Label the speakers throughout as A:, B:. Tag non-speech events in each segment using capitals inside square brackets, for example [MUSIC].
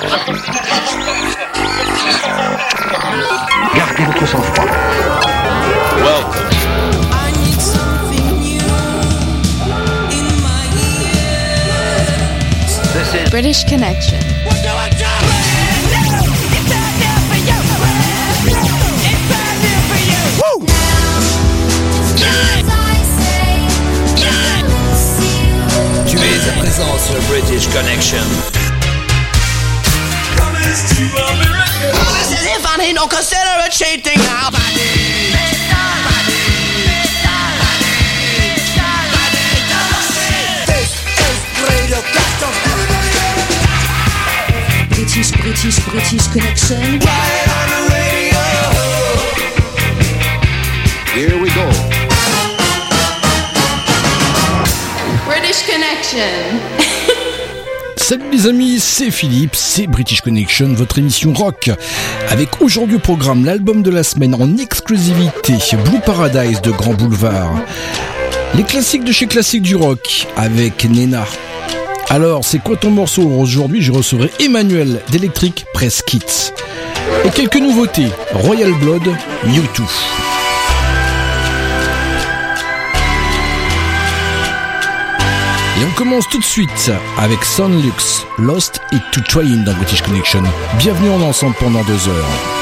A: Gardez votre sang-froid.
B: Welcome.
C: I need something new in my ears.
A: This is
D: British Connection.
B: Tu es à présent sur British Connection.
C: This is if I need no consider it cheating now.
E: British, British, British Connection.
A: Here we go.
D: British Connection. [LAUGHS]
F: Salut les amis, c'est Philippe, c'est British Connection, votre émission rock. Avec aujourd'hui au programme l'album de la semaine en exclusivité, Blue Paradise de Grand Boulevard. Les classiques de chez Classique du Rock avec Nena. Alors, c'est quoi ton morceau Aujourd'hui, je recevrai Emmanuel d'Electric Press Kits. Et quelques nouveautés, Royal Blood, U2. Et on commence tout de suite avec Sunlux, Lost et To Trying dans British Connection. Bienvenue en ensemble pendant deux heures.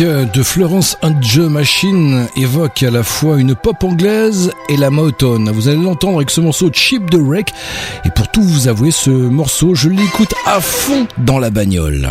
G: de Florence Andje Machine évoque à la fois une pop anglaise et la Motown. Vous allez l'entendre avec ce morceau Chip de Wreck. Et pour tout vous avouer, ce morceau, je l'écoute à fond dans la bagnole.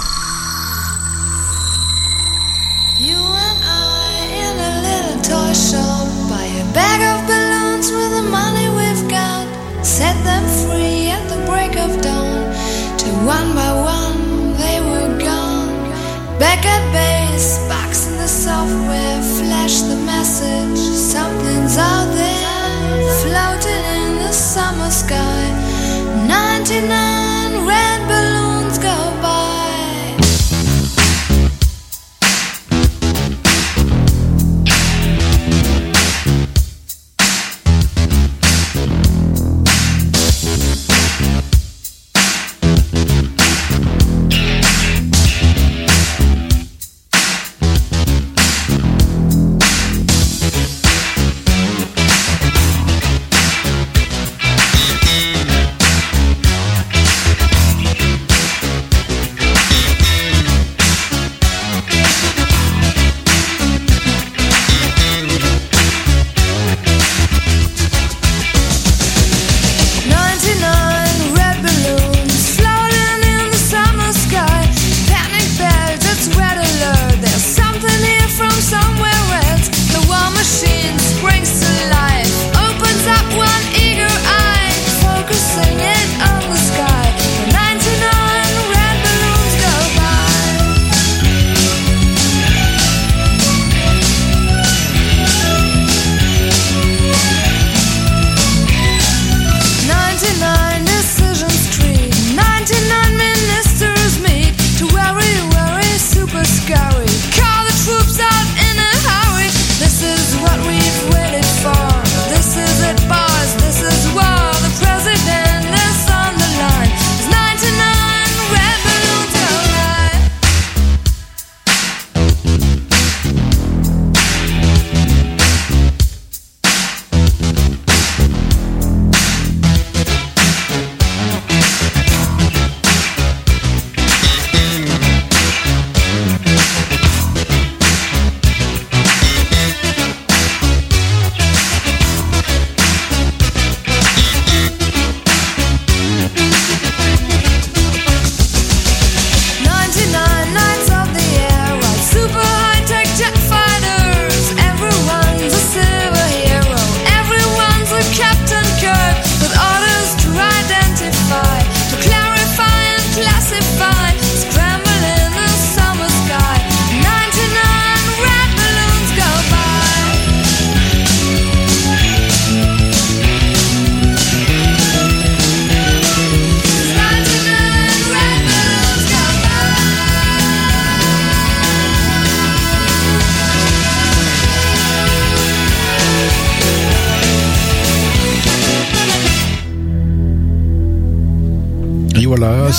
H: tonight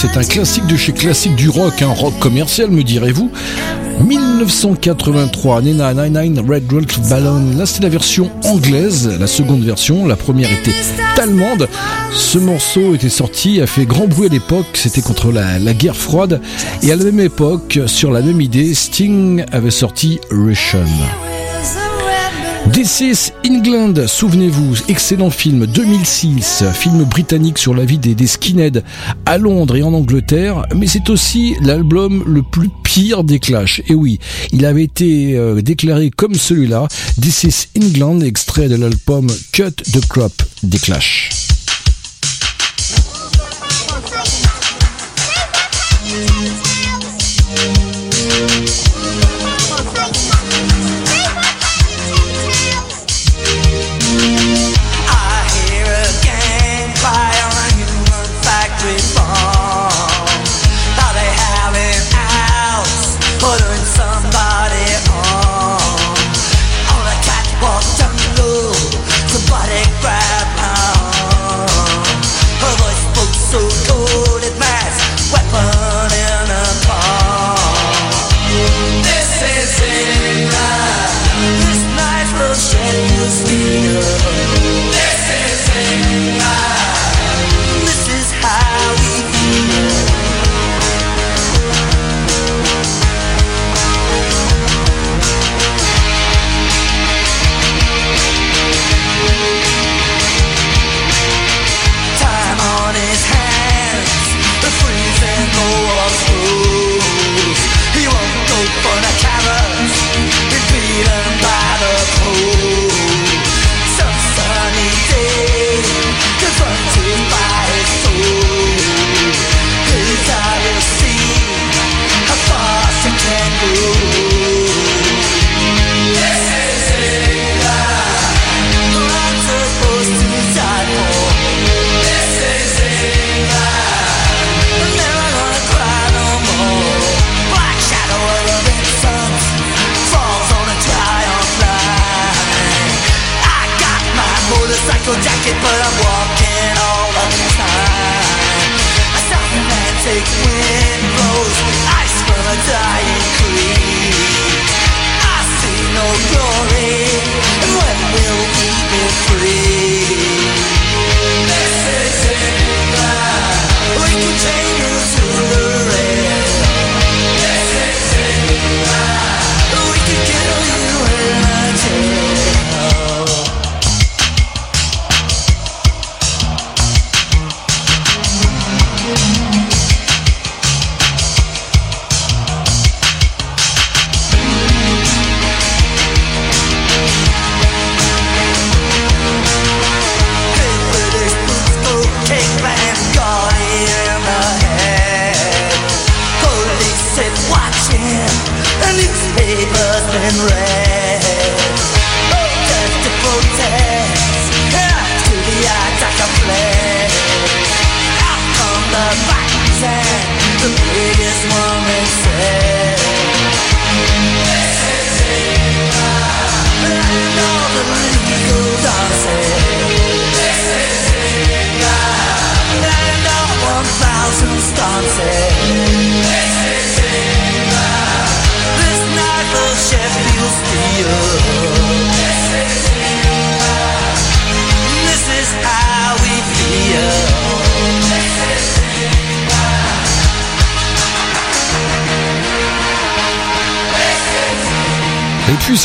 H: c'est un classique de chez classique du rock, un rock commercial me direz-vous. 1983, Nena 99 Red Rock Ballon. Là, c'est la version anglaise, la seconde version. La première était allemande. Ce morceau était sorti, a fait grand bruit à l'époque. C'était contre la, la guerre froide. Et à la même époque, sur la même idée, Sting avait sorti Russian. This is England, souvenez-vous, excellent film 2006, film britannique sur la vie des, skinheads à Londres et en Angleterre, mais c'est aussi l'album le plus pire des Clash. Et oui, il avait été euh, déclaré comme celui-là, This is England, extrait de l'album Cut the Crop des Clash.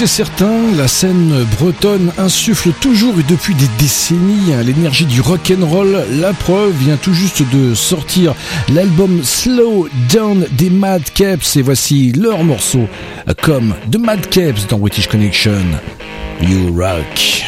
H: C'est certain, la scène bretonne insuffle toujours et depuis des décennies hein, l'énergie du rock and roll. La preuve vient tout juste de sortir l'album Slow Down des Mad Caps et voici leur morceau comme The Mad Caps dans British Connection. You Rock.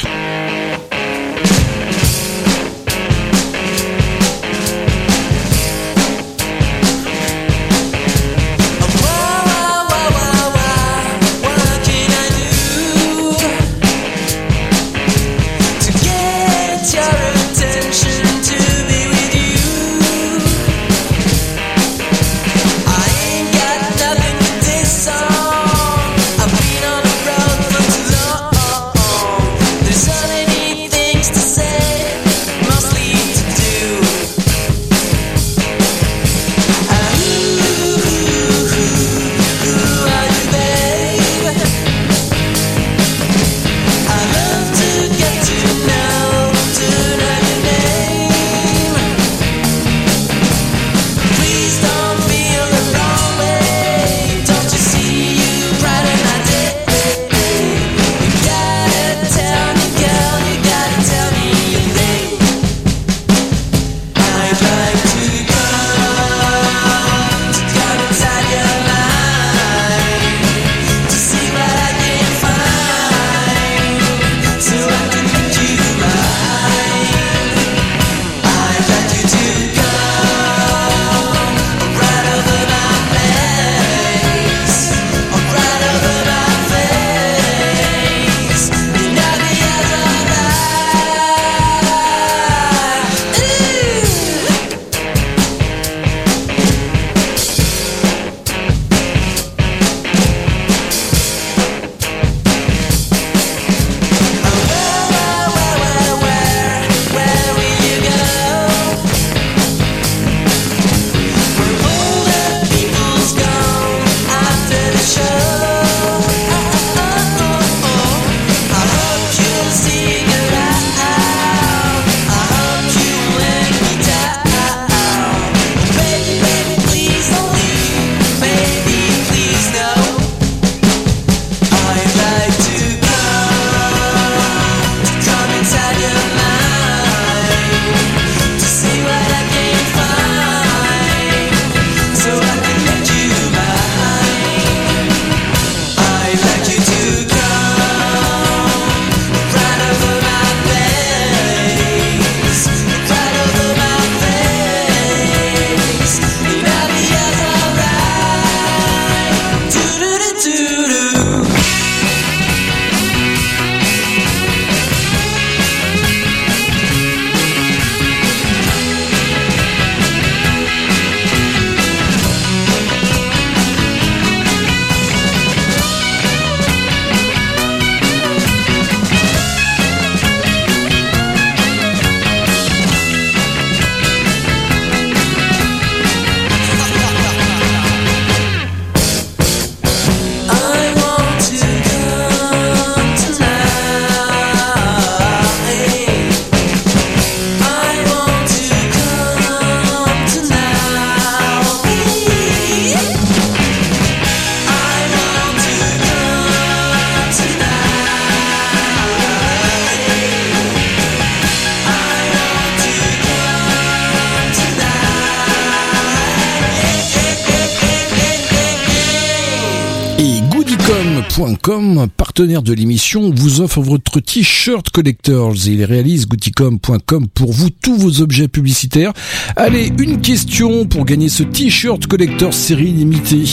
F: Partenaire de l'émission, vous offre votre t-shirt collectors. Il réalise Gouticom.com pour vous tous vos objets publicitaires. Allez, une question pour gagner ce t-shirt collector série limitée.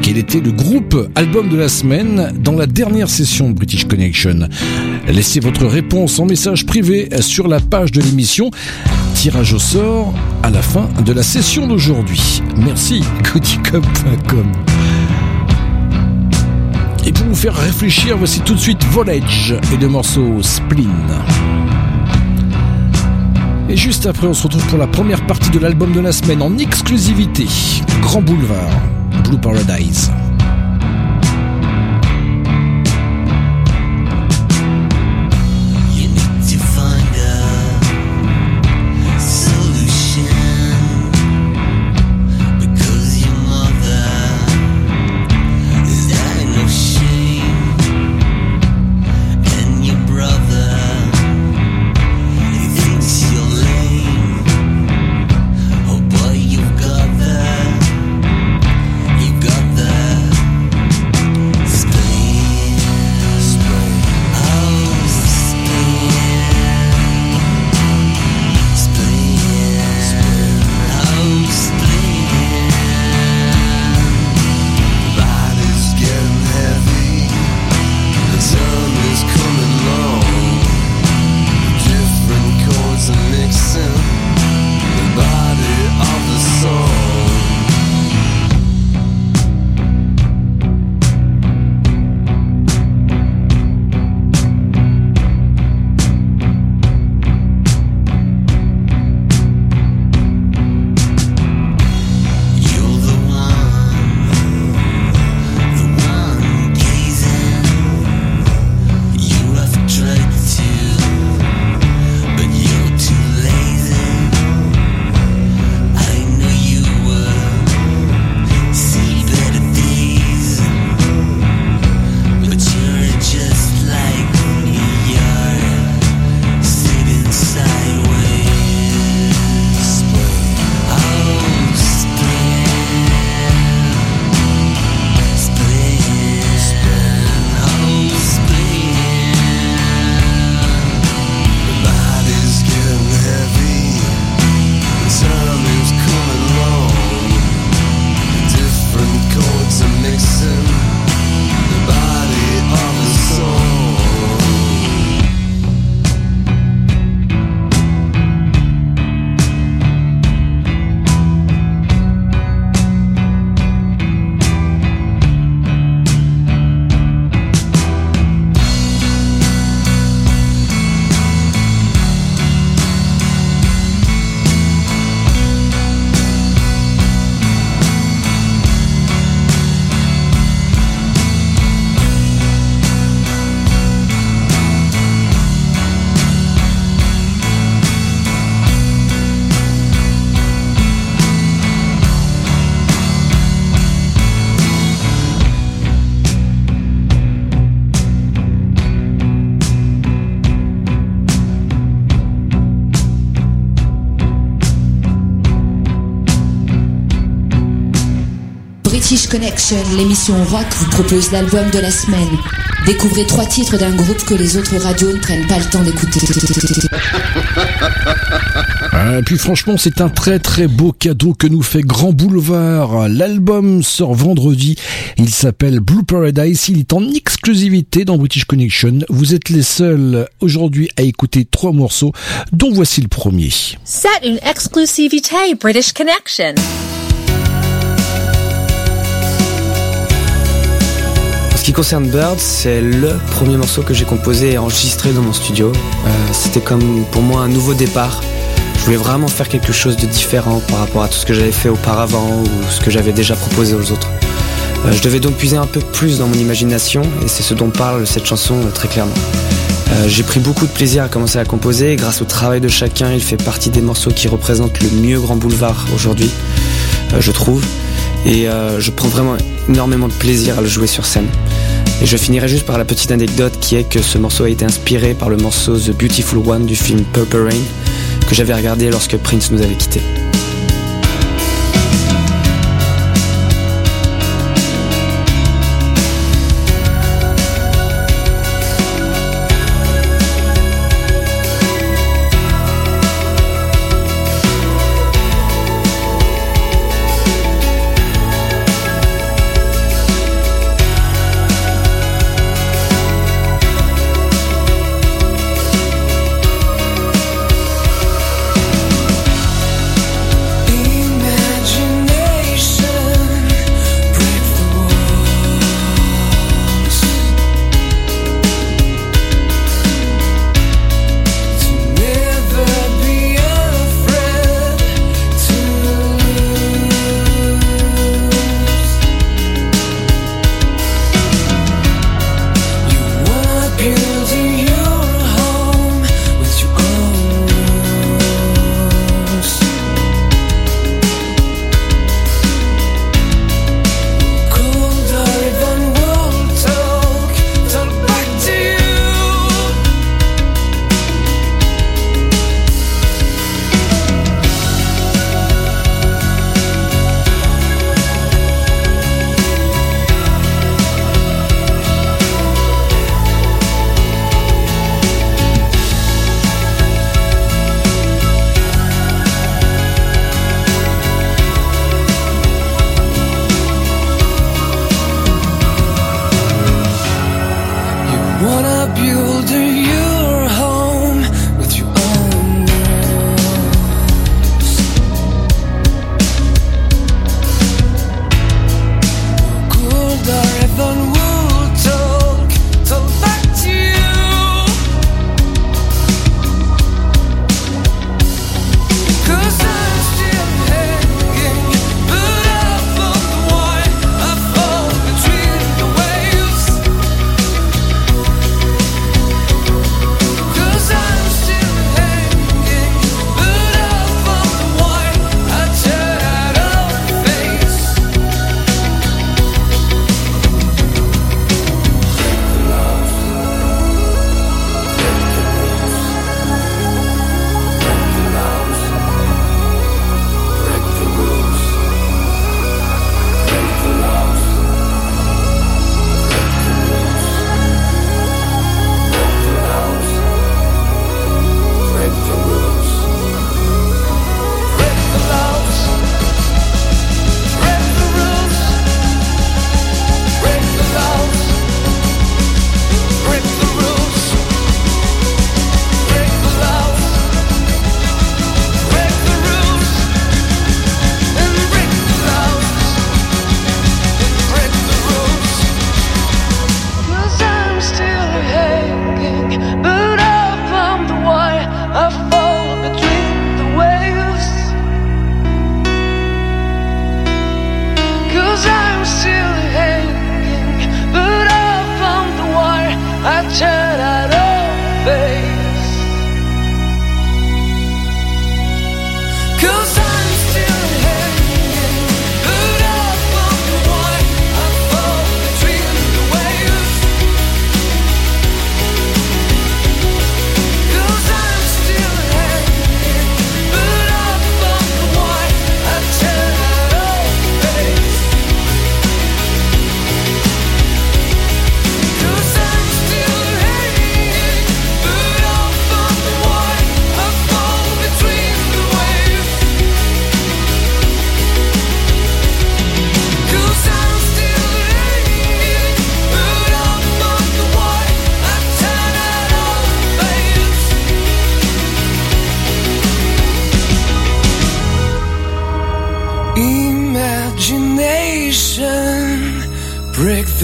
F: Quel était le groupe album de la semaine dans la dernière session British Connection? Laissez votre réponse en message privé sur la page de l'émission. Tirage au sort à la fin de la session d'aujourd'hui. Merci, Gouticom.com. Vous faire réfléchir, voici tout de suite Volage et le morceau Spleen. Et juste après, on se retrouve pour la première partie de l'album de la semaine en exclusivité. Grand Boulevard, Blue Paradise.
E: Connection, l'émission rock, vous propose l'album de la semaine. Découvrez trois titres d'un groupe que les autres radios ne prennent pas le temps d'écouter. [LAUGHS]
F: Ah, et puis franchement, c'est un très très beau cadeau que nous fait Grand Boulevard. L'album sort vendredi. Il s'appelle Blue Paradise. Il est en exclusivité dans British Connection. Vous êtes les seuls aujourd'hui à écouter trois morceaux, dont voici le premier.
I: C'est une exclusivité British Connection.
J: Ce qui concerne Bird, c'est le premier morceau que j'ai composé et enregistré dans mon studio. Euh, C'était comme pour moi un nouveau départ. Je voulais vraiment faire quelque chose de différent par rapport à tout ce que j'avais fait auparavant ou ce que j'avais déjà proposé aux autres. Euh, je devais donc puiser un peu plus dans mon imagination et c'est ce dont parle cette chanson euh, très clairement. J'ai pris beaucoup de plaisir à commencer à composer et grâce au travail de chacun, il fait partie des morceaux qui représentent le mieux Grand Boulevard aujourd'hui, je trouve. Et euh, je prends vraiment énormément de plaisir à le jouer sur scène. Et je finirai juste par la petite anecdote qui est que ce morceau a été inspiré par le morceau The Beautiful One du film Purple Rain que j'avais regardé lorsque Prince nous avait quittés.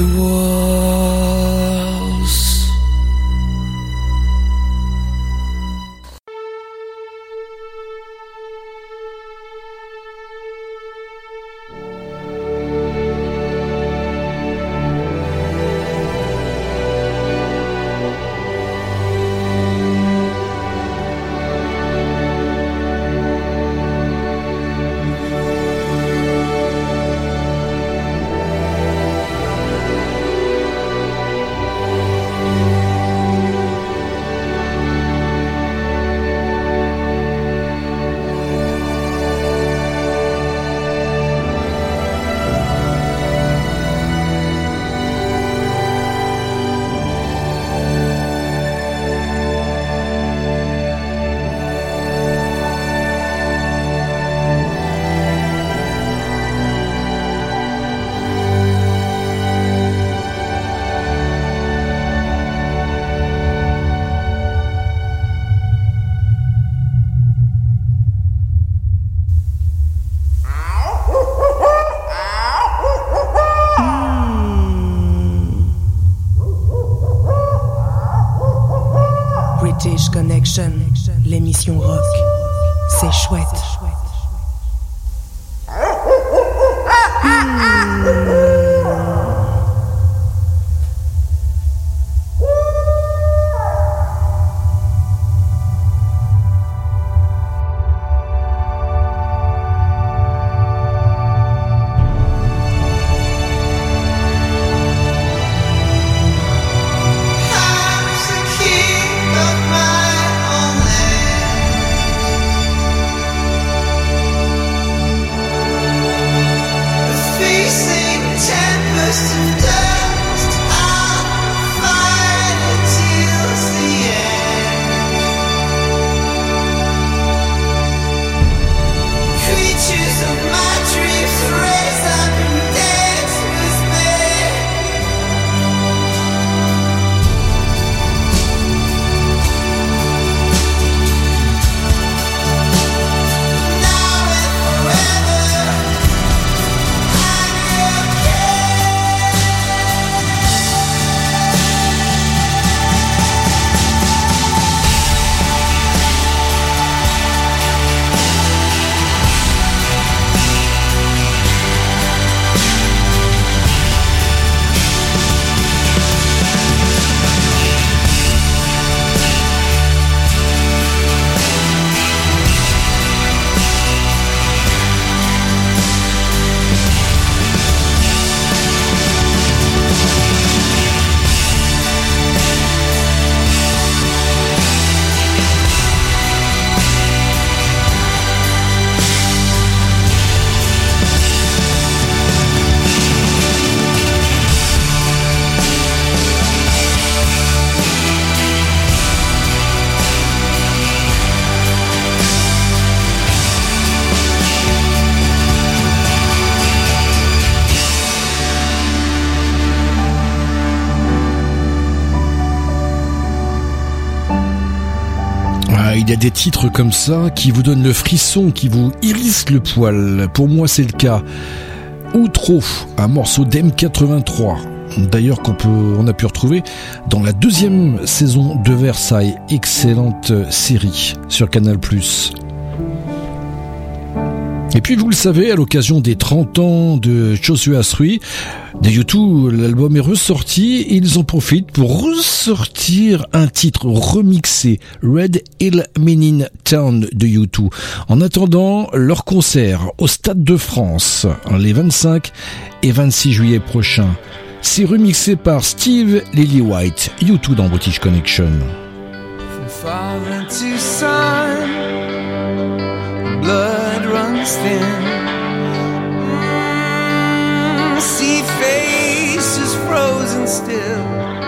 C: Break the
F: y a des titres comme ça qui vous donnent le frisson, qui vous hérissent le poil. Pour moi, c'est le cas. Outro, un morceau d'M83. D'ailleurs, qu'on peut, on a pu retrouver dans la deuxième saison de Versailles. Excellente série sur Canal+. Et puis vous le savez, à l'occasion des 30 ans de Joshua 3, de U2, l'album est ressorti et ils en profitent pour ressortir un titre remixé, Red Hill Menin Town de U2. En attendant leur concert au Stade de France les 25 et 26 juillet prochains. C'est remixé par Steve Lillywhite, U2 dans British Connection.
K: wasting. Mm, see faces frozen still.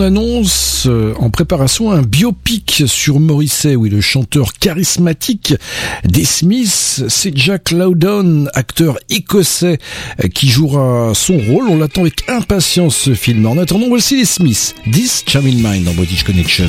E: On annonce euh, en préparation un biopic sur Morrissey, oui, le chanteur charismatique des Smiths. C'est Jack Lowdon, acteur écossais, euh, qui jouera son rôle. On l'attend avec impatience ce film. En attendant, voici les Smiths. This Charming Mind dans British Connection.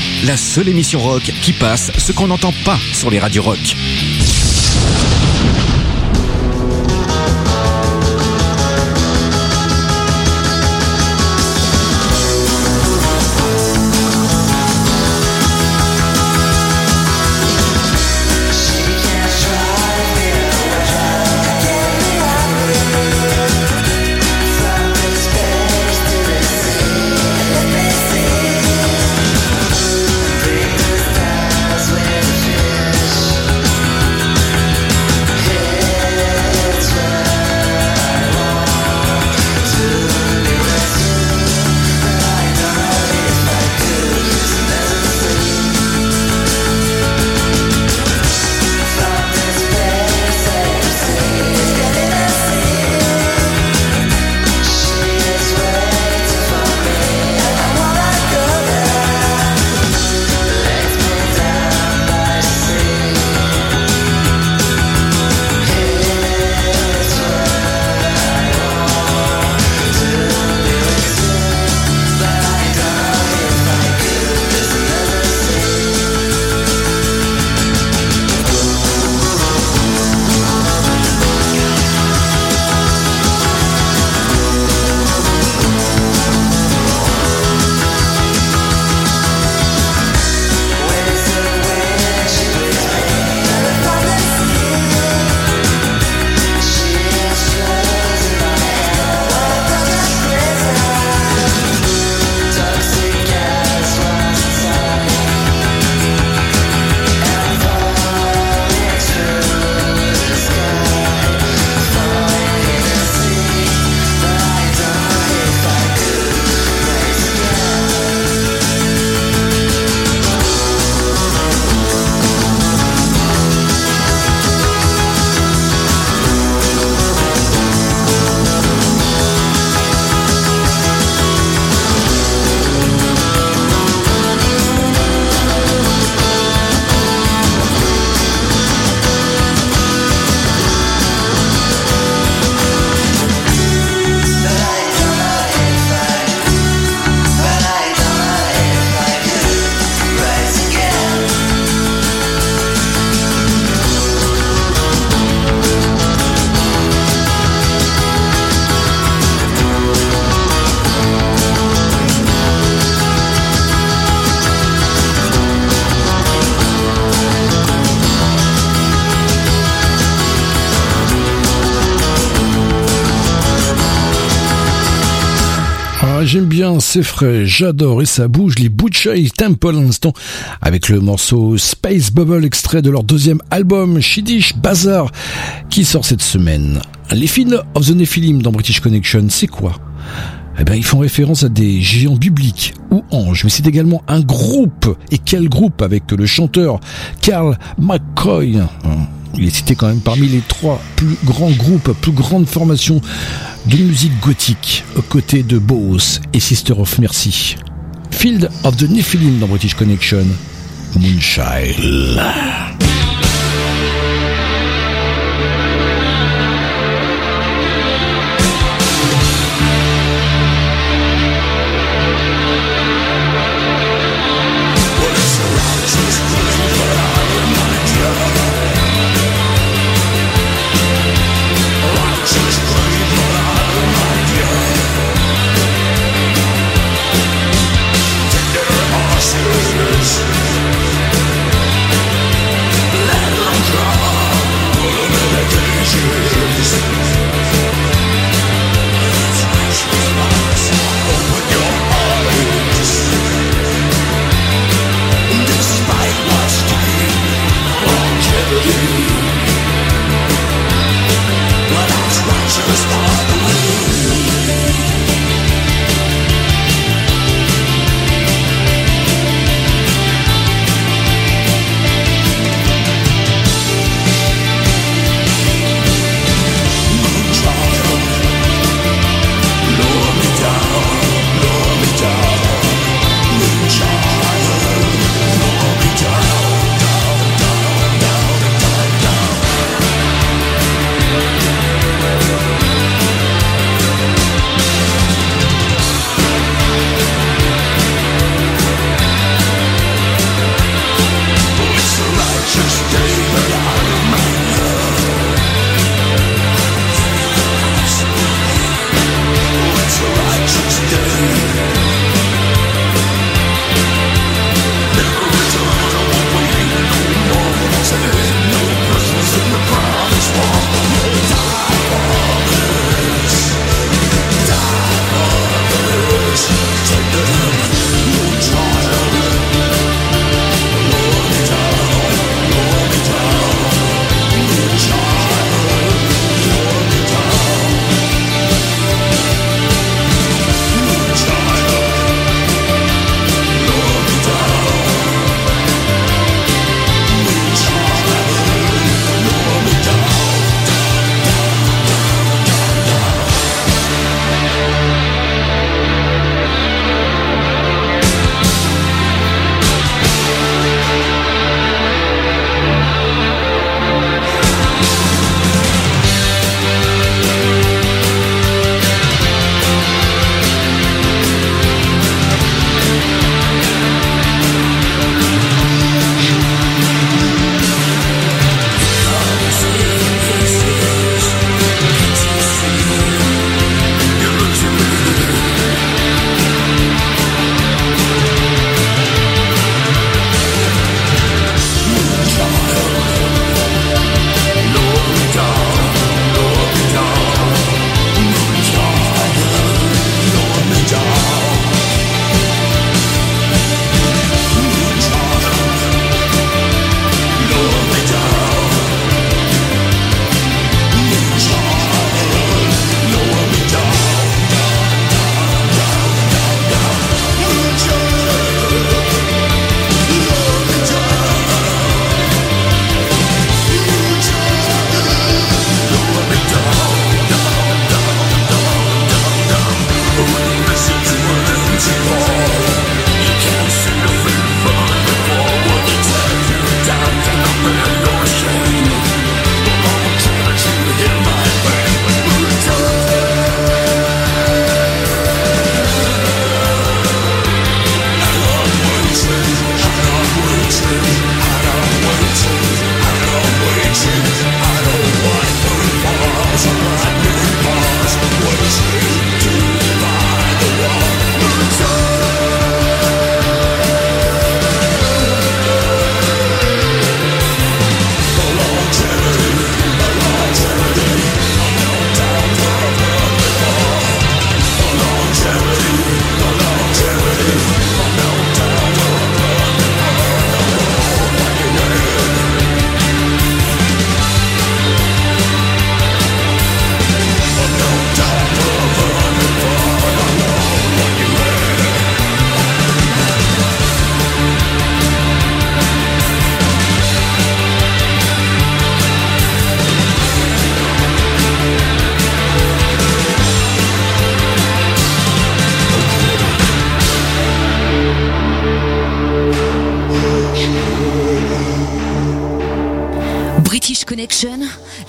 L: La seule émission rock qui passe ce qu'on n'entend pas sur les radios rock.
F: C'est frais, j'adore et ça bouge les Butchey Temple à avec le morceau Space Bubble extrait de leur deuxième album Shiddish Bazaar qui sort cette semaine. Les films of the Nephilim dans British Connection, c'est quoi? Eh ben, ils font référence à des géants bibliques ou anges, mais c'est également un groupe. Et quel groupe avec le chanteur Carl McCoy? Il est cité quand même parmi les trois plus grands groupes, plus grandes formations de musique gothique, aux côtés de Bose et Sister of Mercy. Field of the Nephilim dans British Connection, Moonshine.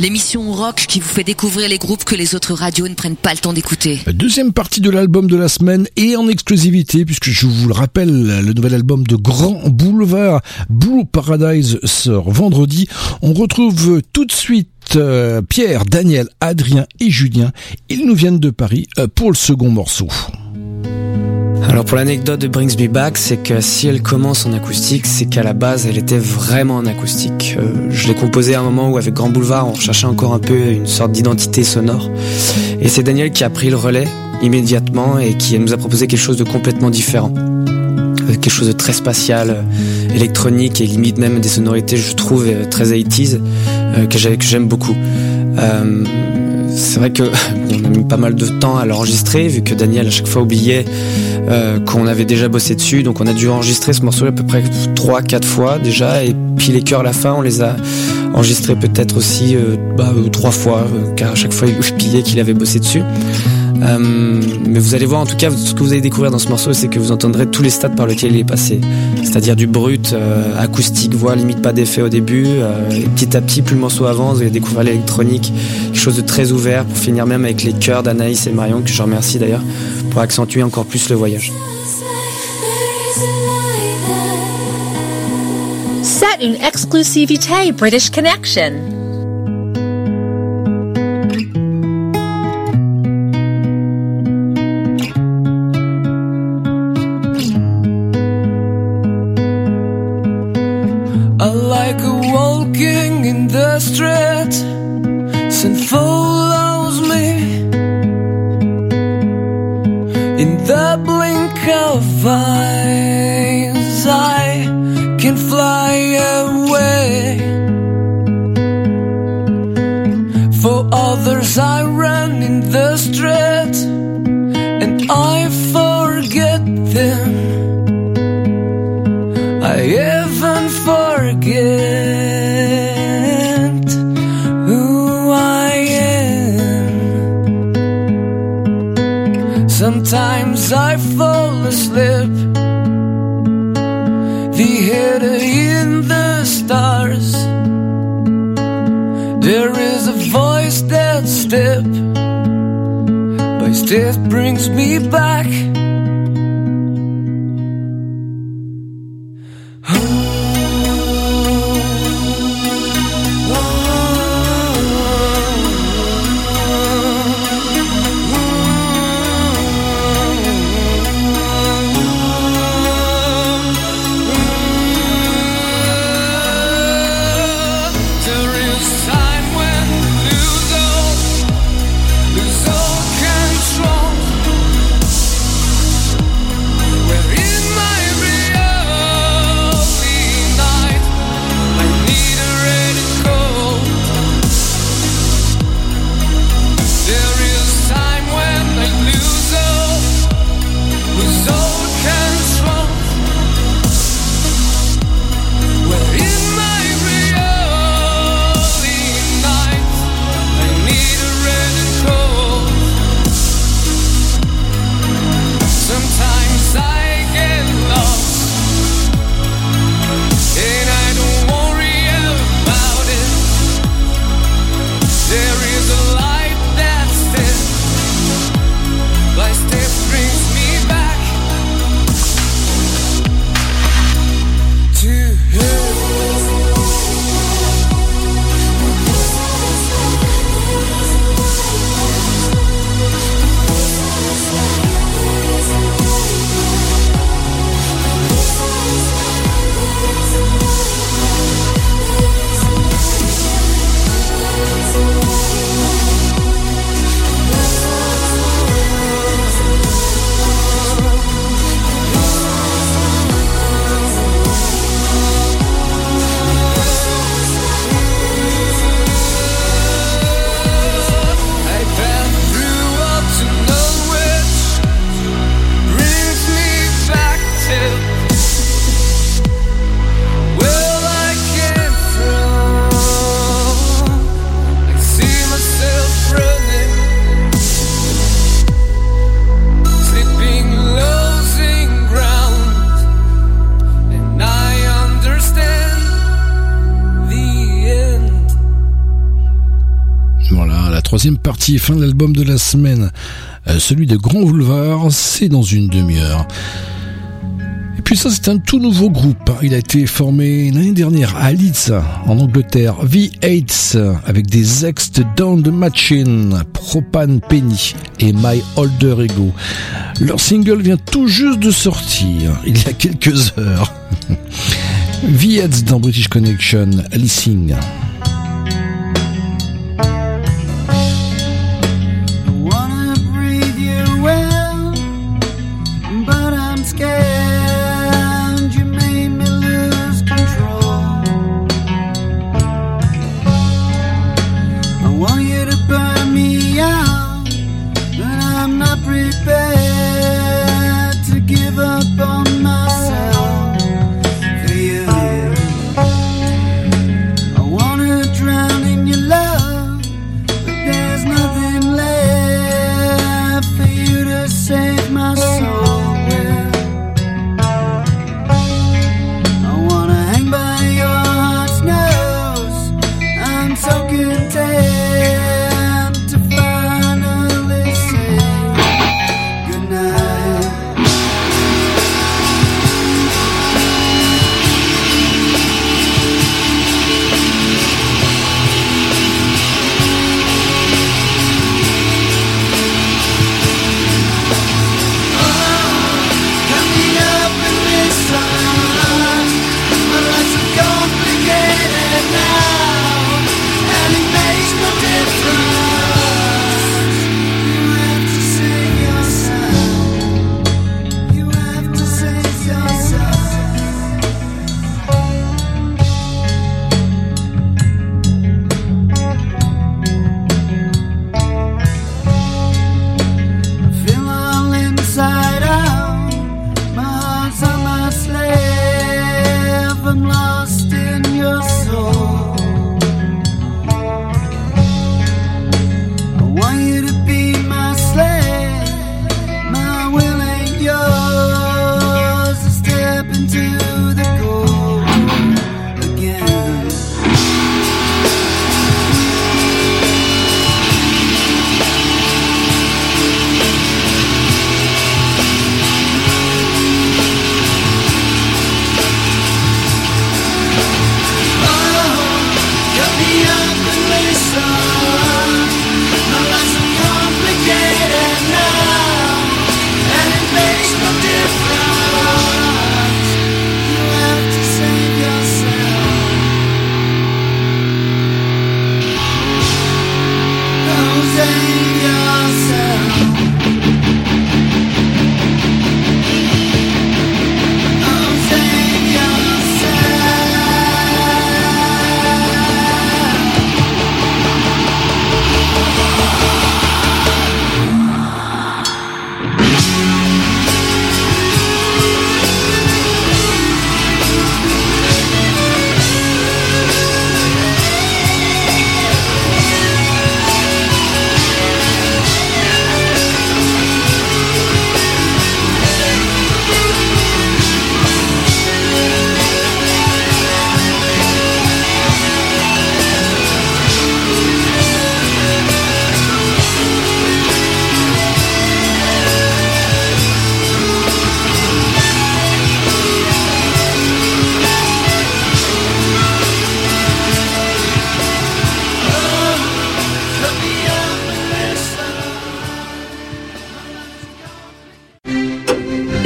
M: L'émission rock qui vous fait découvrir les groupes que les autres radios ne prennent pas le temps d'écouter.
F: Deuxième partie de l'album de la semaine et en exclusivité puisque je vous le rappelle, le nouvel album de Grand Boulevard, Blue Paradise sort vendredi. On retrouve tout de suite euh, Pierre, Daniel, Adrien et Julien. Ils nous viennent de Paris euh, pour le second morceau.
J: Alors pour l'anecdote de Brings Me Back, c'est que si elle commence en acoustique, c'est qu'à la base elle était vraiment en acoustique. Euh, je l'ai composée à un moment où avec Grand Boulevard on cherchait encore un peu une sorte d'identité sonore. Et c'est Daniel qui a pris le relais immédiatement et qui nous a proposé quelque chose de complètement différent. Euh, Quelque chose de très spatial, euh, électronique et limite même des sonorités je trouve euh, très 80s euh, que j'aime beaucoup. Euh, c'est vrai que on a mis pas mal de temps à l'enregistrer vu que Daniel à chaque fois oubliait euh, qu'on avait déjà bossé dessus. Donc on a dû enregistrer ce morceau à peu près 3-4 fois déjà. Et puis les chœurs à la fin on les a enregistrés peut-être aussi euh, bah, euh, trois fois car à chaque fois il oubliait qu'il avait bossé dessus euh, mais vous allez voir en tout cas ce que vous allez découvrir dans ce morceau c'est que vous entendrez tous les stades par lesquels il est passé c'est-à-dire du brut euh, acoustique voix limite pas d'effet au début euh, et petit à petit plus le morceau avance vous allez découvrir l'électronique quelque chose de très ouvert pour finir même avec les chœurs d'Anaïs et Marion que je remercie d'ailleurs pour accentuer encore plus le voyage
C: Set une exclusivité British Connection.
K: Fin de l'album de la semaine. Euh, celui de Grand Boulevard, c'est dans une demi-heure. Et puis ça, c'est un tout nouveau groupe. Il a été formé l'année dernière à Leeds, en Angleterre. V8, avec des ex de Down the Machine, Propane Penny et My Older Ego. Leur single vient tout juste de sortir, il y a quelques heures. [LAUGHS] V8 dans British Connection, Lissing.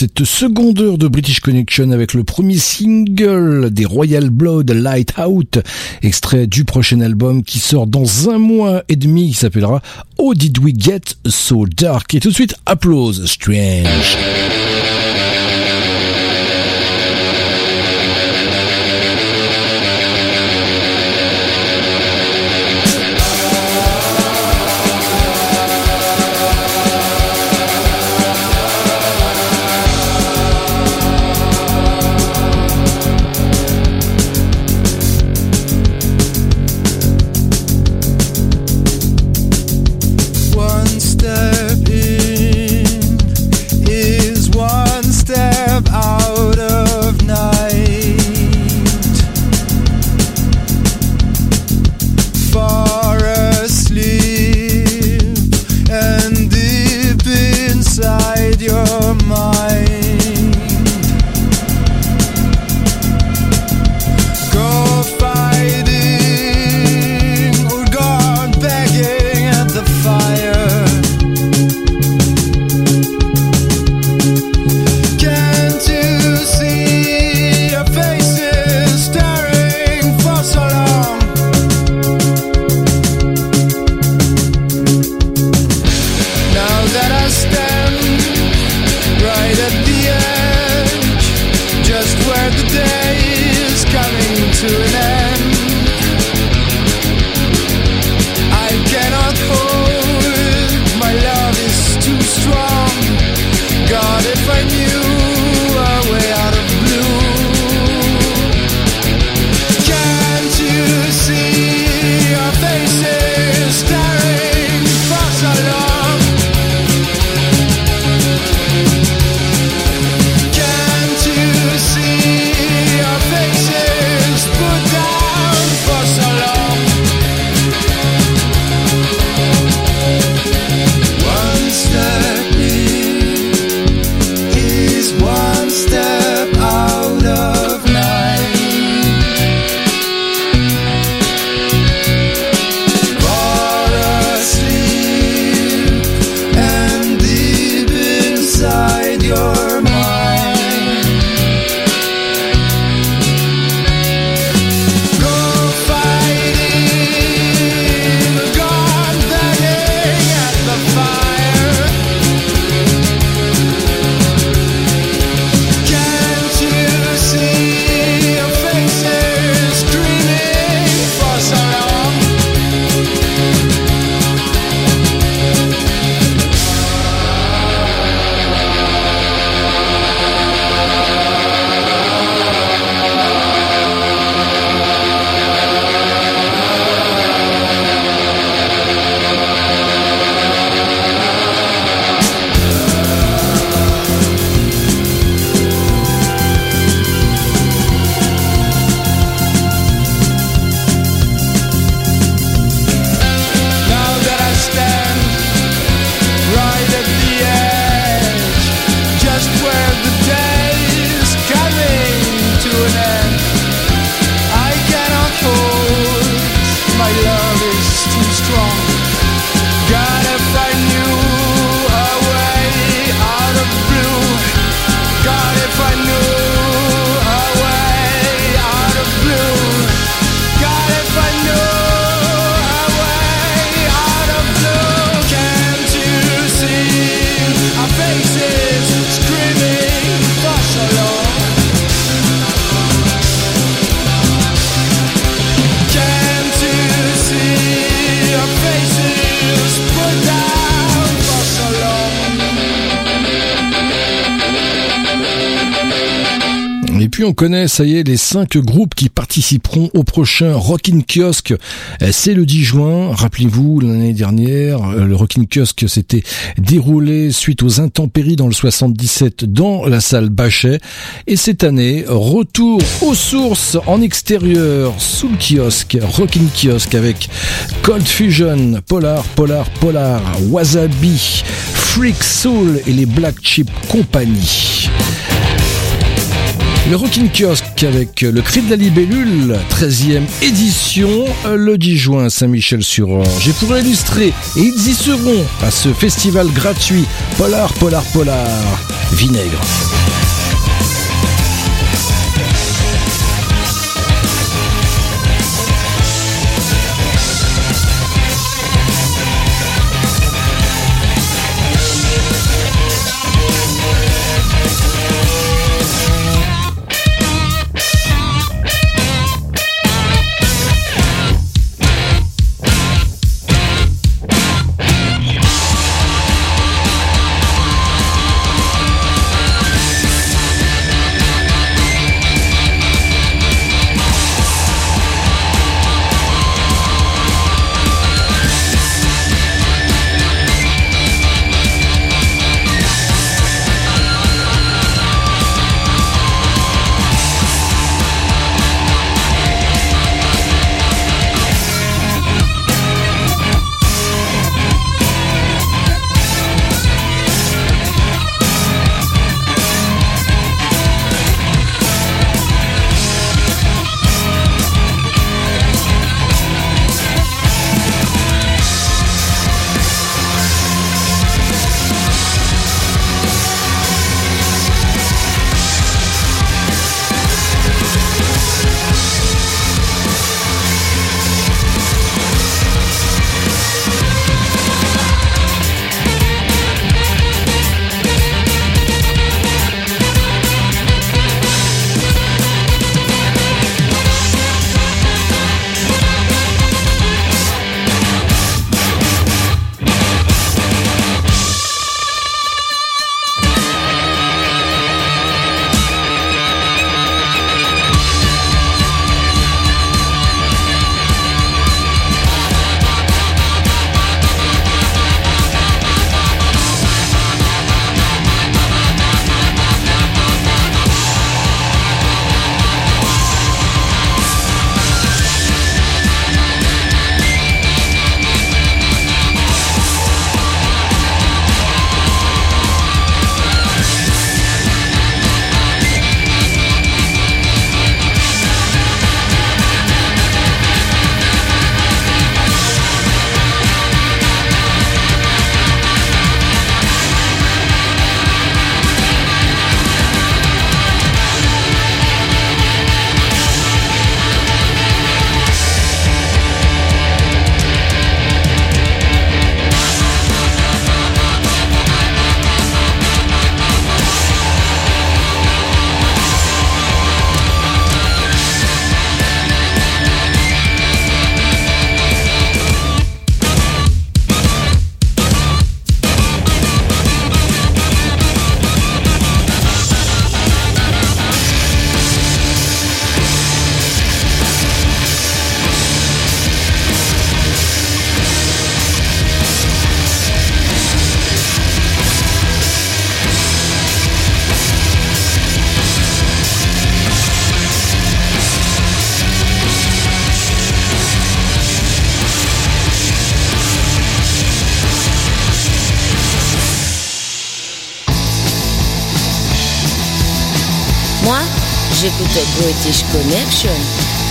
K: Cette seconde heure de British Connection avec le premier single des Royal Blood, Light Out, extrait du prochain album qui sort dans un mois et demi, qui s'appellera How Did We Get So Dark? Et tout de suite, applause, Strange. On connaît, ça y est, les cinq groupes qui participeront au prochain Rockin' Kiosque. Euh, C'est le 10 juin. Rappelez-vous, l'année dernière, euh, le Rockin' Kiosque s'était déroulé suite aux intempéries dans le 77 dans la salle Bachet. Et cette année, retour aux sources en extérieur, sous le kiosque, Rockin' Kiosque avec Cold Fusion, Polar, Polar, Polar, Wasabi, Freak Soul et les Black Chip Company. Le Rockin' Kiosque avec le cri de la libellule, 13e édition, euh, le 10 juin Saint-Michel-sur-Orge. Et pour illustrer, et ils y seront à ce festival gratuit Polar, Polar, Polar,
F: Vinaigre.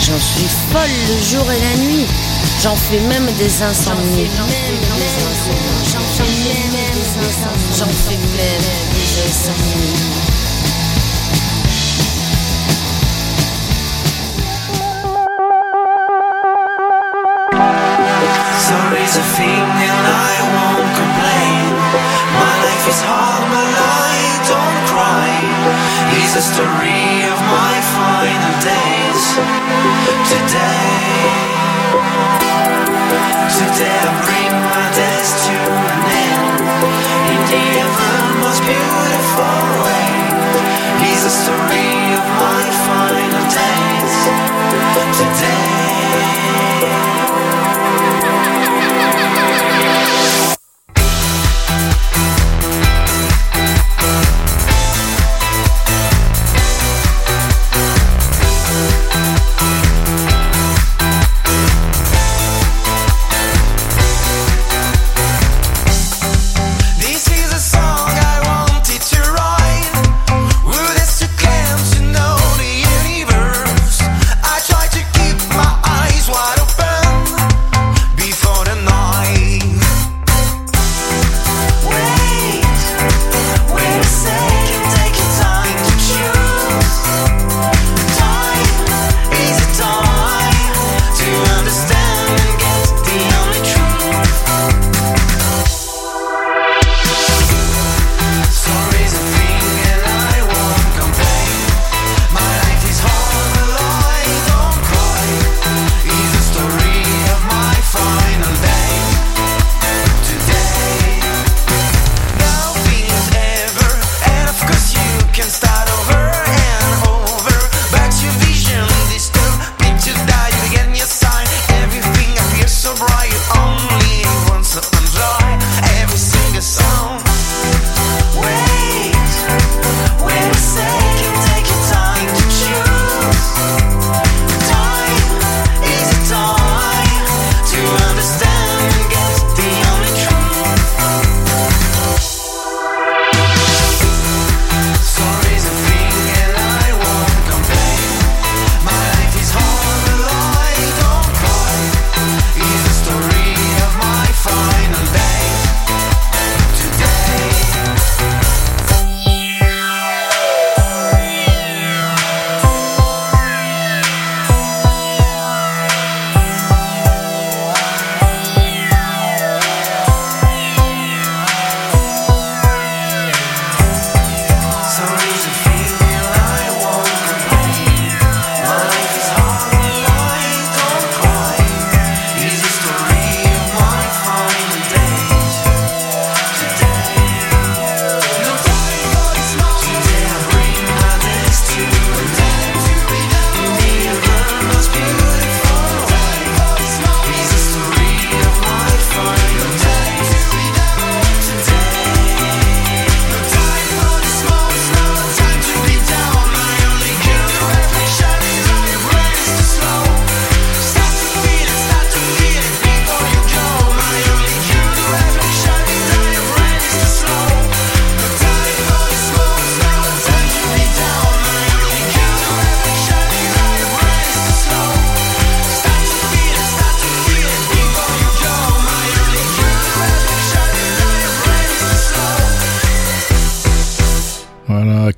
H: J'en suis folle le jour et la nuit. J'en fais même des insomnies.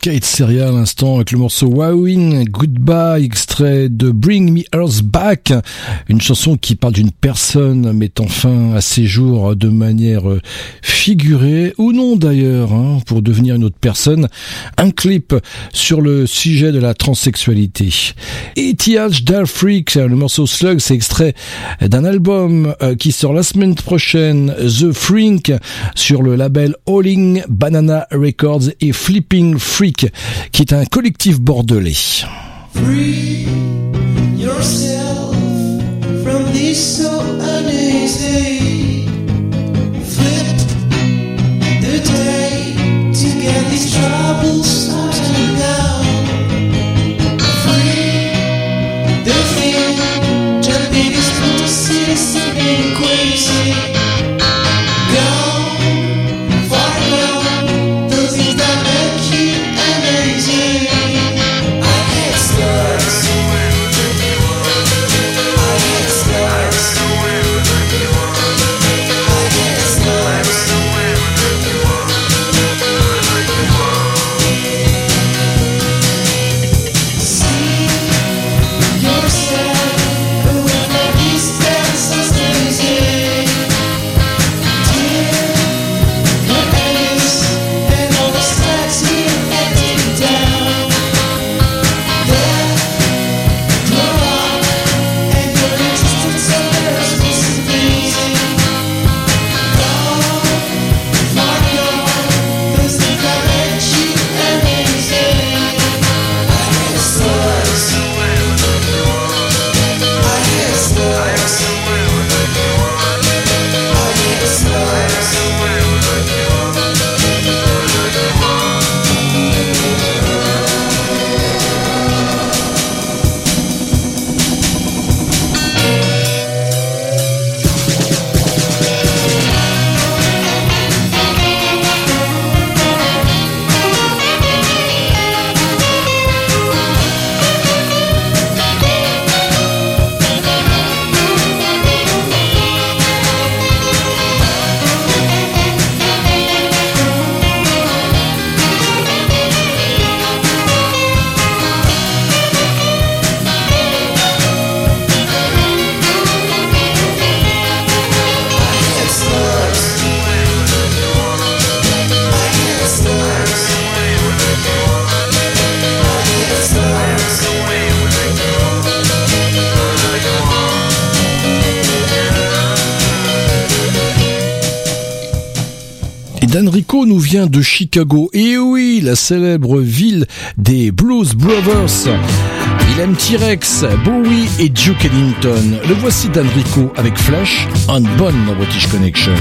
F: Kate Seria à l'instant avec le morceau Wowin Goodbye, extrait de Bring Me Earth Back, une chanson qui parle d'une personne mettant fin à ses jours de manière euh, figurée, ou non d'ailleurs, hein, pour devenir une autre personne. Un clip sur le sujet de la transsexualité. ETH Dare Freak, le morceau Slug, c'est extrait d'un album euh, qui sort la semaine prochaine, The Frink, sur le label Alling Banana Records et Flipping Freak, qui est un collectif bordelais.
H: Free yourself from this so uneasy. Flip the day to get these troubles out and down. Free the fear, jumping these processes and crazy.
F: De Chicago. Et oui, la célèbre ville des Blues Brothers. Il aime T-Rex, Bowie et Duke Ellington. Le voici Dan Rico avec Flash, un bon dans British Connection.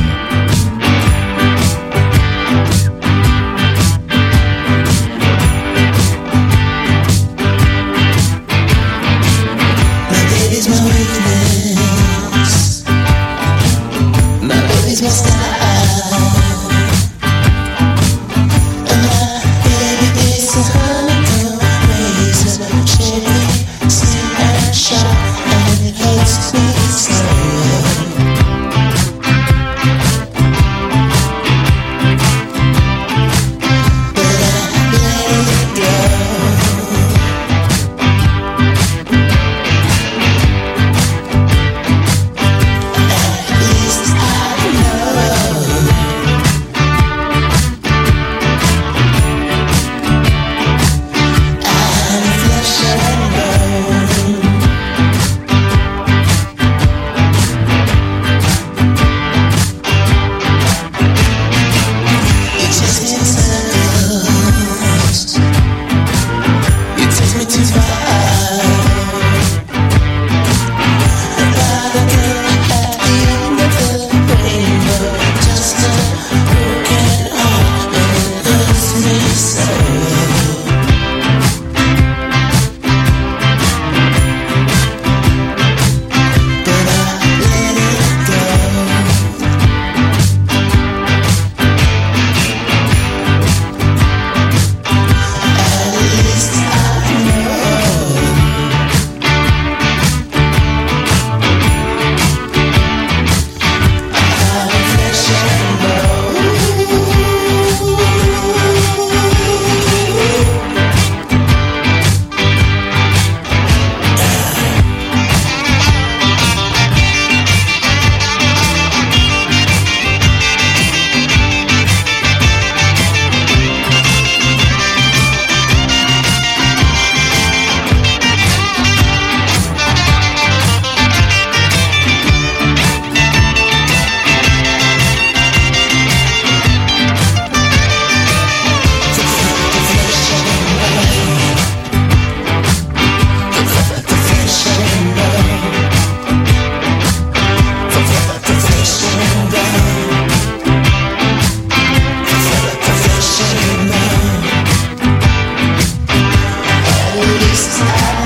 E: East.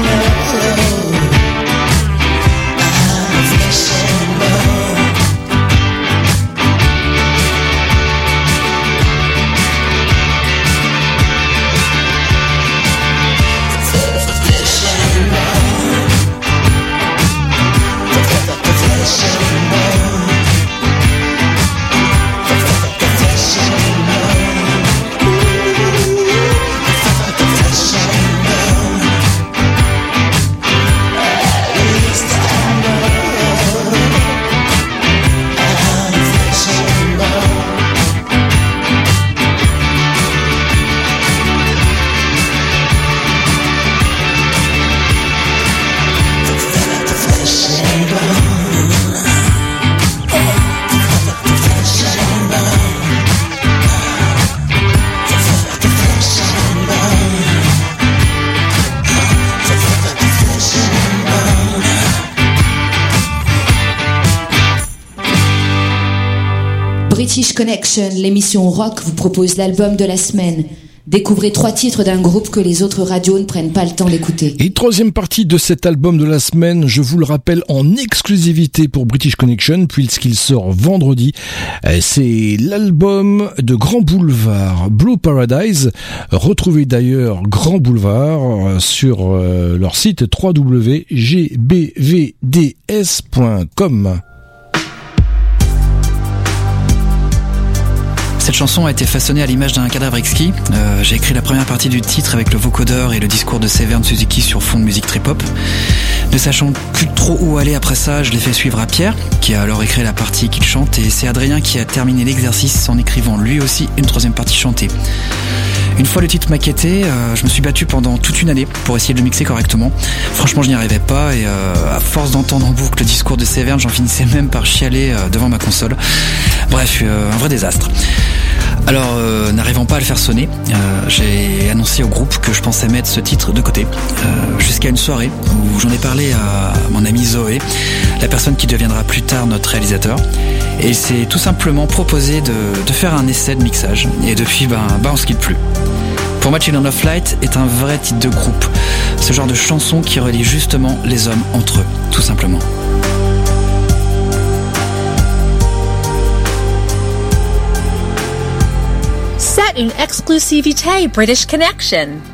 E: L'émission rock vous propose l'album de la semaine. Découvrez trois titres d'un groupe que les autres radios ne prennent pas le temps d'écouter.
F: Et troisième partie de cet album de la semaine, je vous le rappelle en exclusivité pour British Connection puisqu'il sort vendredi. Euh, C'est l'album de Grand Boulevard, Blue Paradise. Retrouvez d'ailleurs Grand Boulevard euh, sur euh, leur site www.gbvds.com.
N: Cette chanson a été façonnée à l'image d'un cadavre exquis. Euh, J'ai écrit la première partie du titre avec le vocodeur et le discours de Severn Suzuki sur fond de musique trip-hop. Ne sachant plus trop où aller après ça, je l'ai fait suivre à Pierre, qui a alors écrit la partie qu'il chante, et c'est Adrien qui a terminé l'exercice en écrivant lui aussi une troisième partie chantée. Une fois le titre maquetté, euh, je me suis battu pendant toute une année pour essayer de le mixer correctement. Franchement, je n'y arrivais pas et euh, à force d'entendre en boucle le discours de Severn, j'en finissais même par chialer euh, devant ma console. Bref, un vrai désastre. Alors, n'arrivant pas à le faire sonner, j'ai annoncé au groupe que je pensais mettre ce titre de côté, jusqu'à une soirée où j'en ai parlé à mon ami Zoé, la personne qui deviendra plus tard notre réalisateur, et il s'est tout simplement proposé de, de faire un essai de mixage, et depuis, ben, ben on se quitte plus. Pour moi, Children of Light est un vrai titre de groupe, ce genre de chanson qui relie justement les hommes entre eux, tout simplement.
I: C'est une exclusivité British Connection.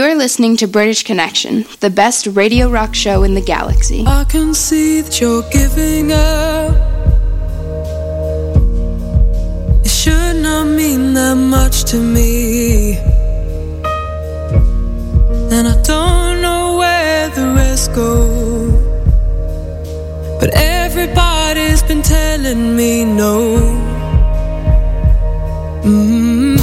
D: You are listening to British Connection, the best radio rock show in the galaxy.
C: I can see that you're giving up. It should not mean that much to me. And I don't know where the rest go. But everybody's been telling me no. Mm.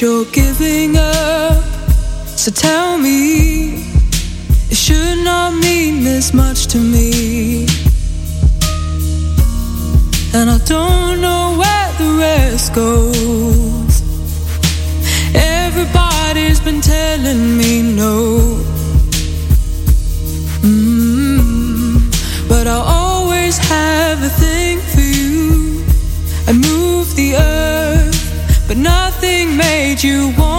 C: You're giving up. So tell me, it should not mean this much to me. And I don't know where the rest goes. Everybody's been telling me no. Mm, but I'll always have a thing for you. I moved the earth, you want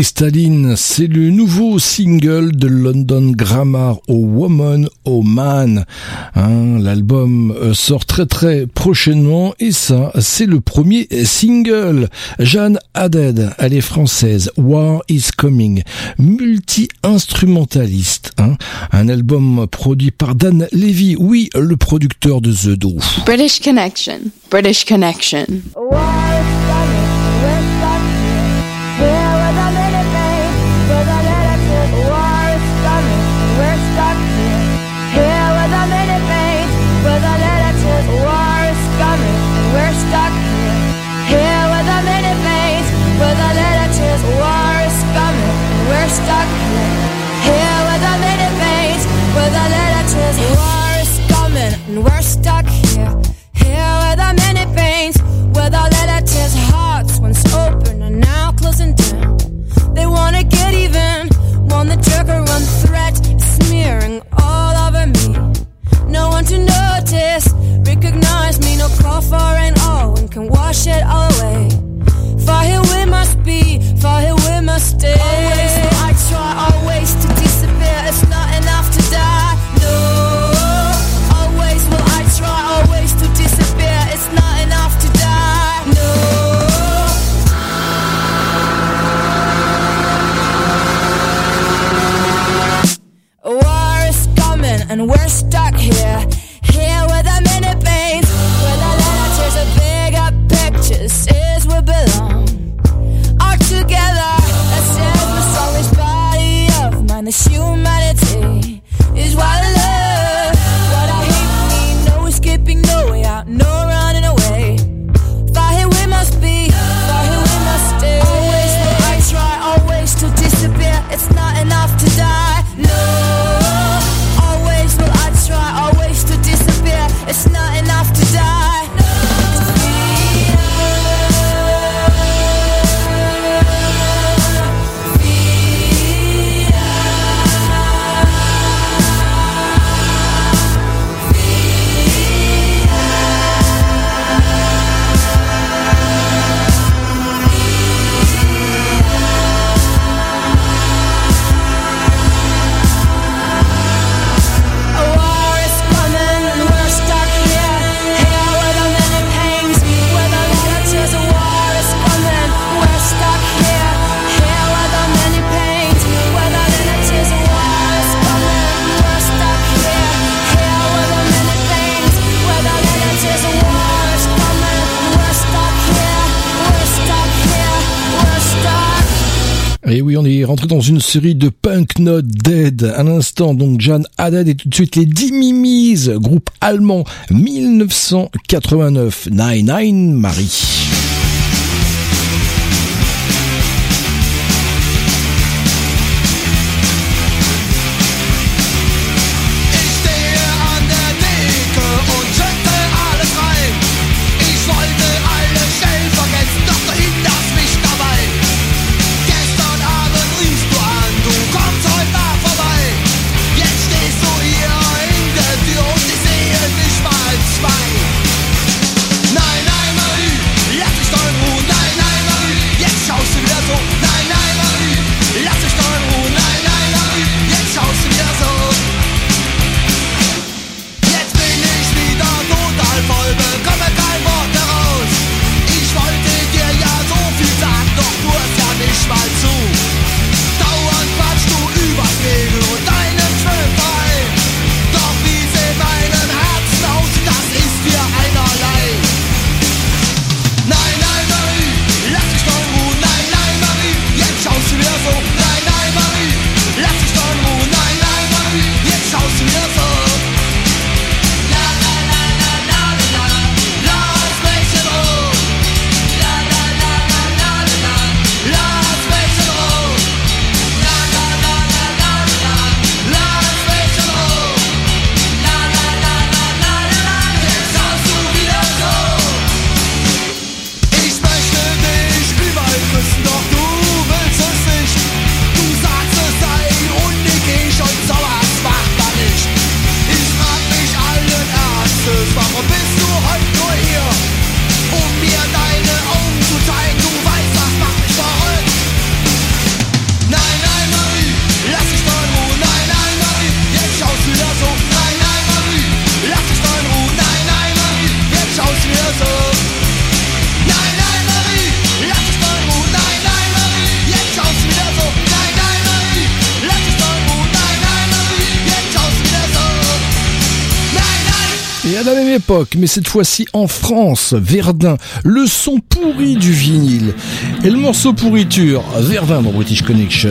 F: cristalline, c'est le nouveau single de London Grammar au Woman, au Man. Hein, L'album euh, sort très très prochainement et ça, c'est le premier single. Jeanne Haddad, elle est française. War is Coming, multi-instrumentaliste. Hein, un album produit par Dan Levy, oui, le producteur de The Do.
D: British Connection. British Connection.
G: Wash it away. Here we must be, far here we must stay. Always
F: on est rentré dans une série de punk not dead. Un instant, donc Jan Haddad et tout de suite les 10 Mimis, groupe allemand 1989. Nine Nine Marie. mais cette fois-ci en France, Verdun, le son pourri du vinyle et le morceau pourriture, Verdun dans British Connection.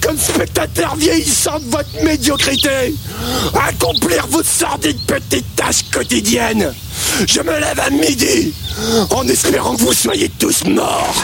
O: Comme spectateur vieillissant de votre médiocrité Accomplir vos sordides petites tâches quotidiennes. Je me lève à midi En espérant que vous soyez tous morts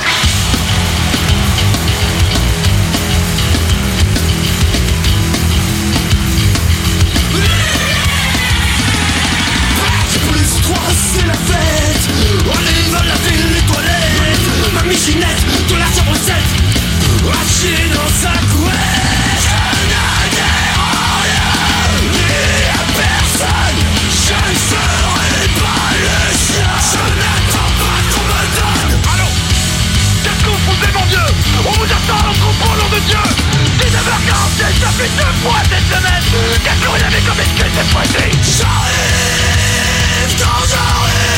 O: 19h47, ça fait deux fois cette semaine. Qu'est-ce que vous avez comme excuse cette fois-ci? J'arrive j'arrive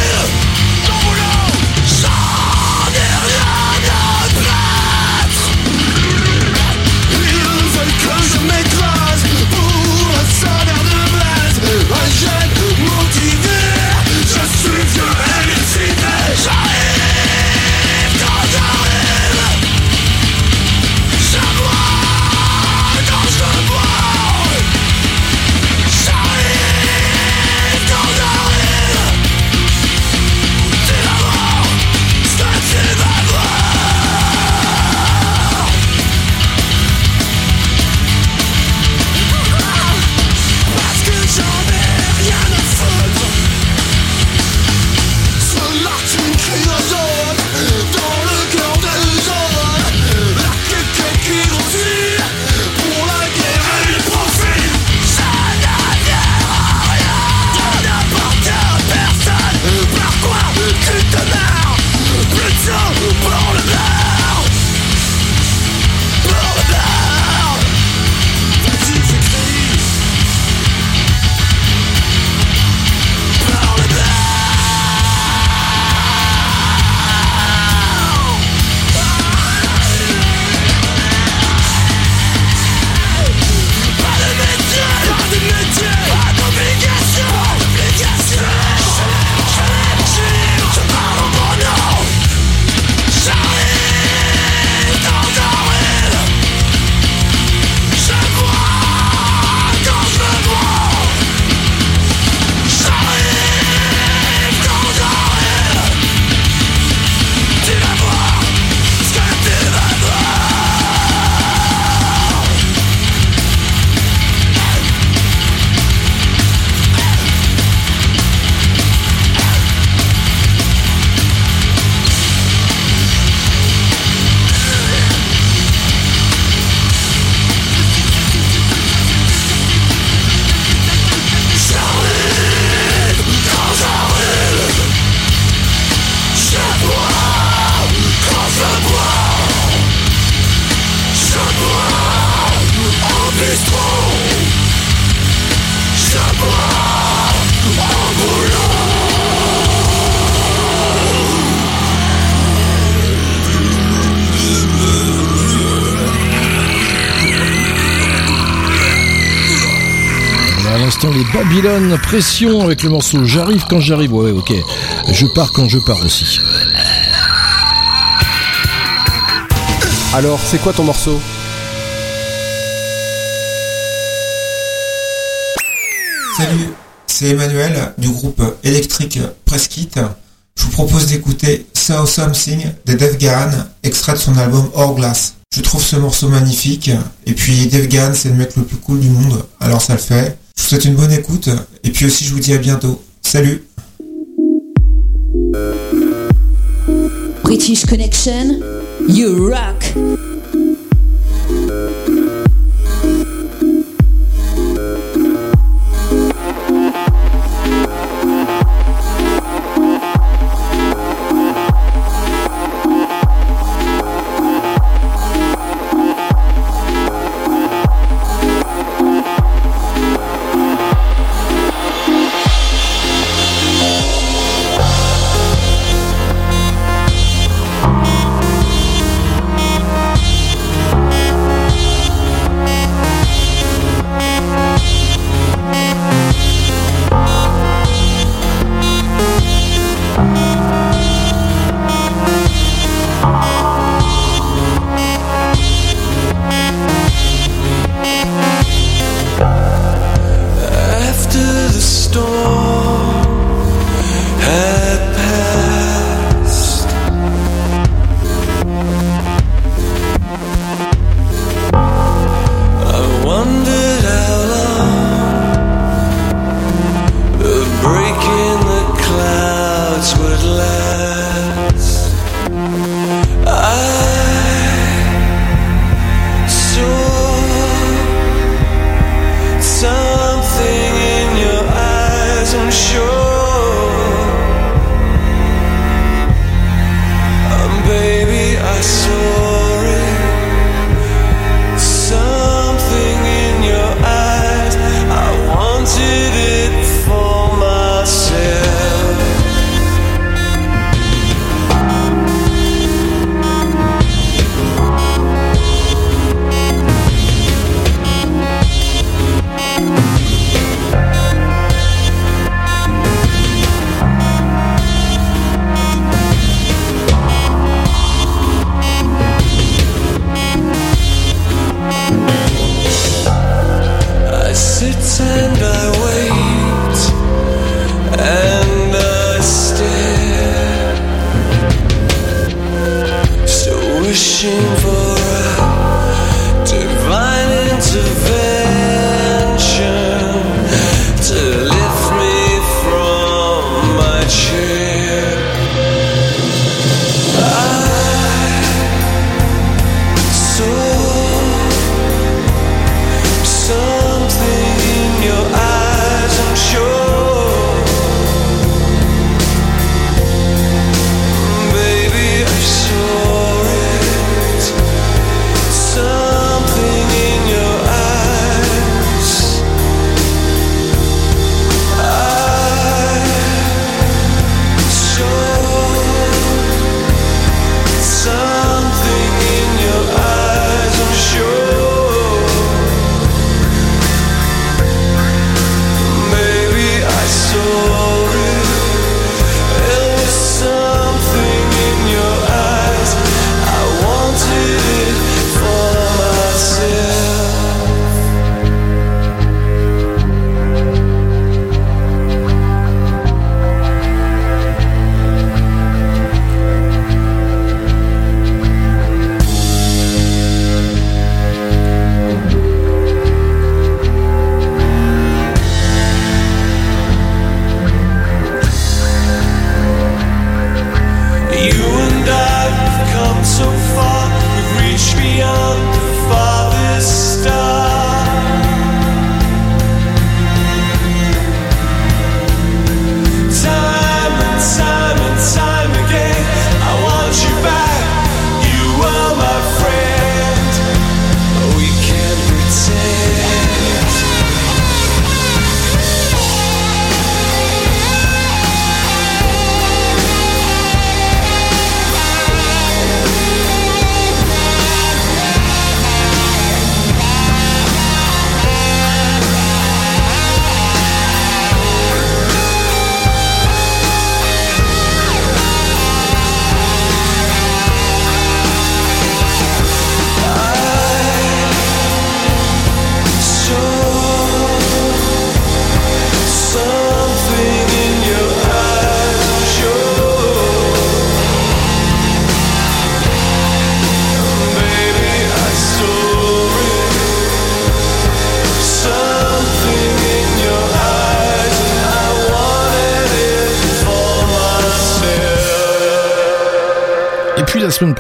F: Pression avec le morceau J'arrive quand j'arrive. Ouais, ok. Je pars quand je pars aussi.
P: Alors, c'est quoi ton morceau?
Q: Salut, c'est Emmanuel du groupe électrique Preskit. Je vous propose d'écouter So Something de Dave Gahan, extrait de son album Hourglass. Je trouve ce morceau magnifique, et puis Dave Gahan c'est le mec le plus cool du monde, alors ça le fait. Je vous souhaite une bonne écoute et puis aussi je vous dis à bientôt. Salut
E: British Connection, you rock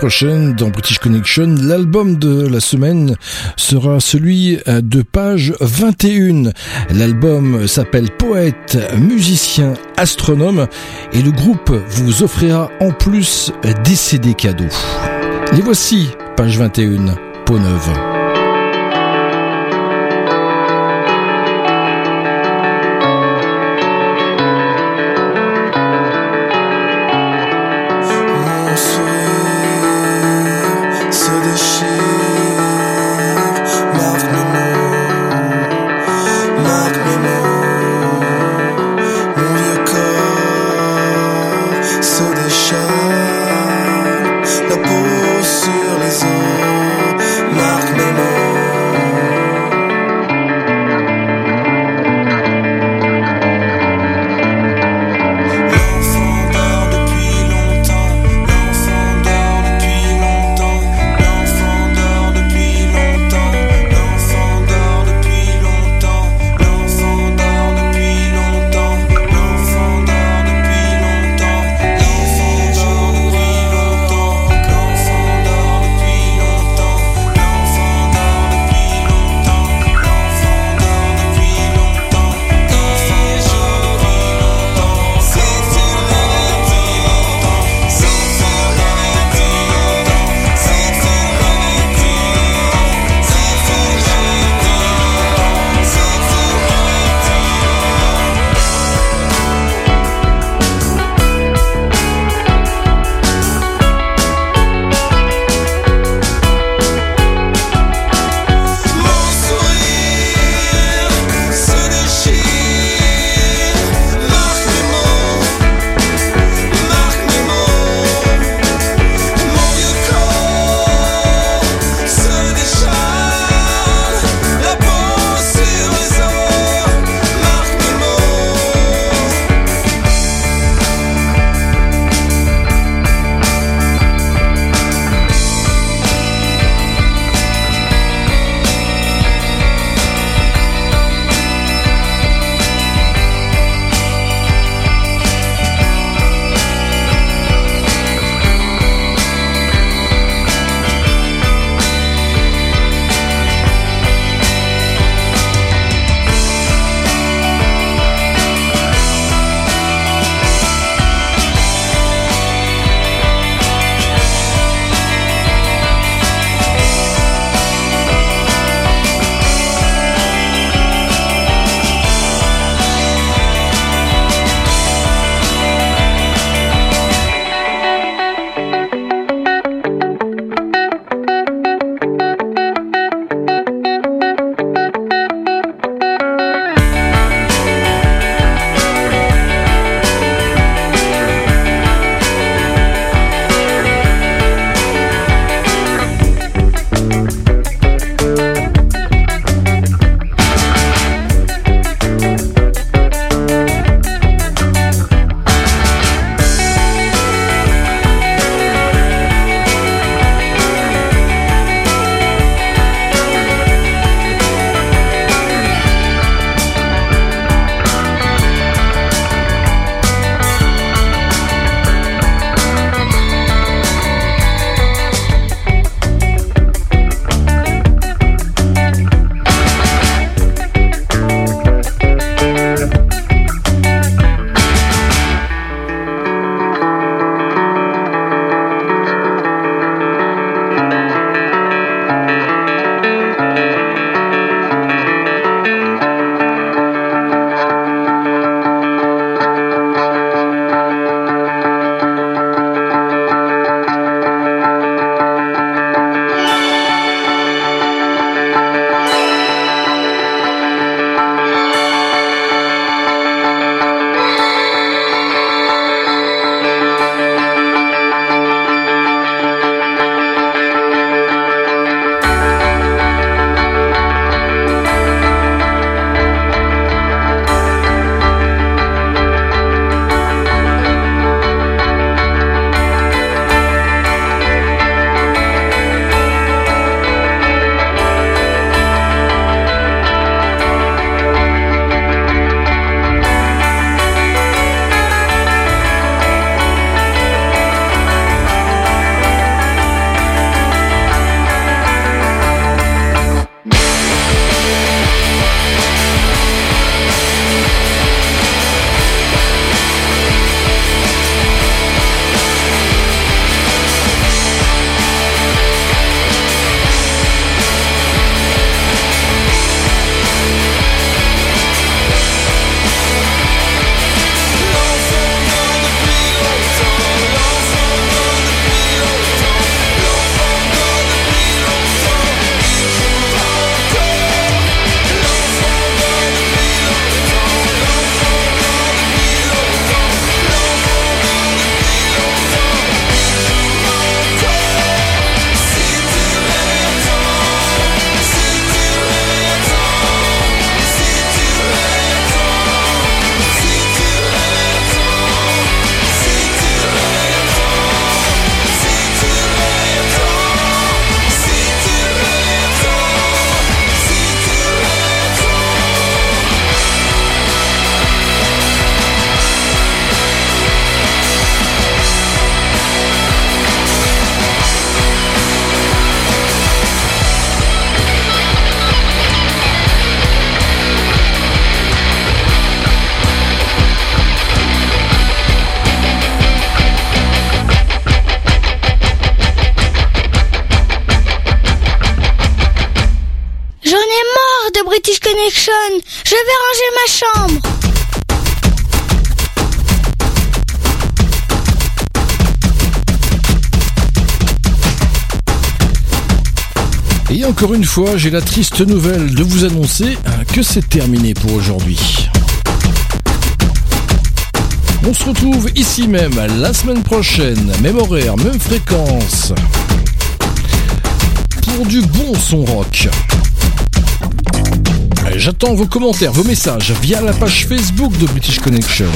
F: prochaine, dans British Connection, l'album de la semaine sera celui euh, de page 21. L'album s'appelle Poète, musicien, astronome et le groupe vous offrira en plus des CD cadeaux. Les voici, page 21, peau neuve. Et encore une fois, j'ai la triste nouvelle de vous annoncer euh, que c'est terminé pour aujourd'hui. On se retrouve ici même la semaine prochaine, même horaire, même fréquence, pour du bon son rock. J'attends vos commentaires, vos messages via la page Facebook de British Connection.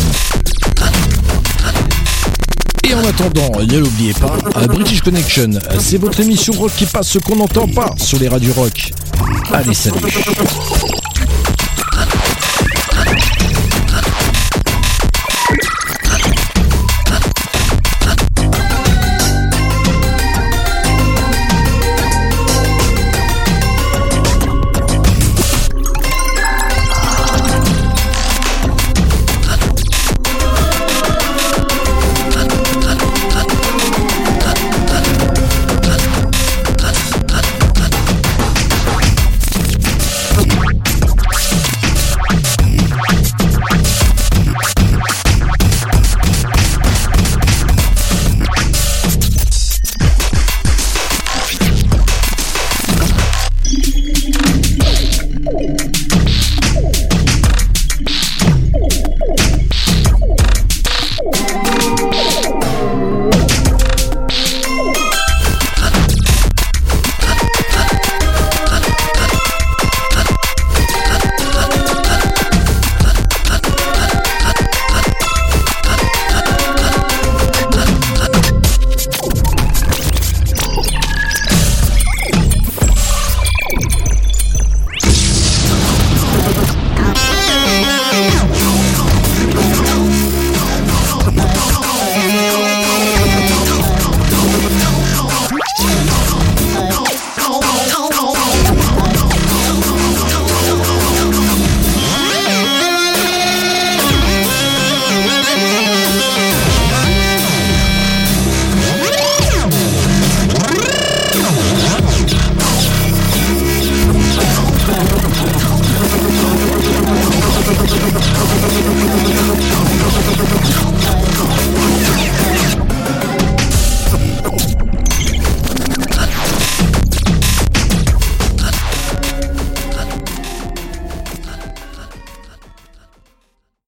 F: Et en attendant, ne l'oubliez pas, euh, British Connection, c'est votre émission rock qui passe ce qu'on n'entend pas sur les radios rock. Allez, salut